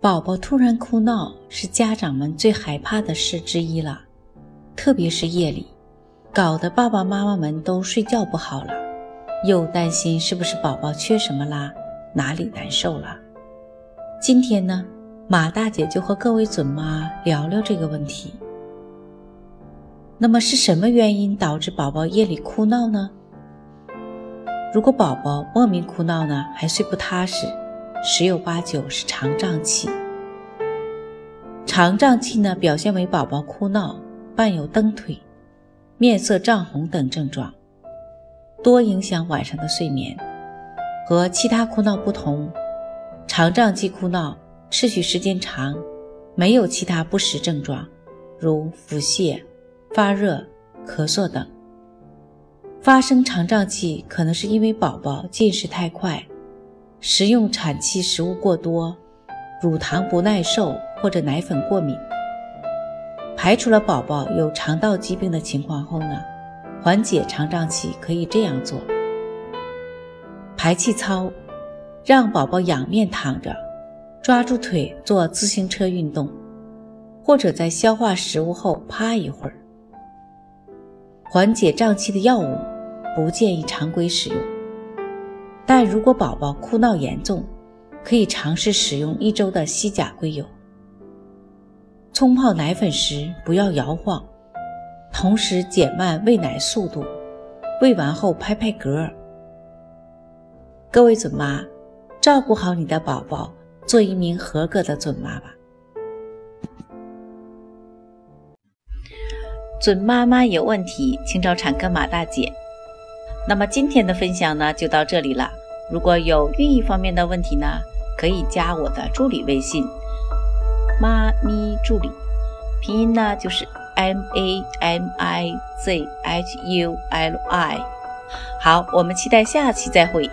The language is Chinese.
宝宝突然哭闹是家长们最害怕的事之一了，特别是夜里，搞得爸爸妈妈们都睡觉不好了，又担心是不是宝宝缺什么啦，哪里难受了。今天呢，马大姐就和各位准妈聊聊这个问题。那么是什么原因导致宝宝夜里哭闹呢？如果宝宝莫名哭闹呢，还睡不踏实。十有八九是肠胀气，肠胀气呢表现为宝宝哭闹，伴有蹬腿、面色涨红等症状，多影响晚上的睡眠。和其他哭闹不同，肠胀气哭闹持续时间长，没有其他不适症状，如腹泻、发热、咳嗽等。发生肠胀气可能是因为宝宝进食太快。食用产气食物过多，乳糖不耐受或者奶粉过敏。排除了宝宝有肠道疾病的情况后呢，缓解肠胀气可以这样做：排气操，让宝宝仰面躺着，抓住腿做自行车运动，或者在消化食物后趴一会儿。缓解胀气的药物不建议常规使用。但如果宝宝哭闹严重，可以尝试使用一周的西甲硅油。冲泡奶粉时不要摇晃，同时减慢喂奶速度。喂完后拍拍嗝。各位准妈，照顾好你的宝宝，做一名合格的准妈吧。准妈妈有问题，请找产科马大姐。那么今天的分享呢，就到这里了。如果有孕育方面的问题呢，可以加我的助理微信“妈咪助理”，拼音呢就是 M A M I Z H U L I。好，我们期待下期再会。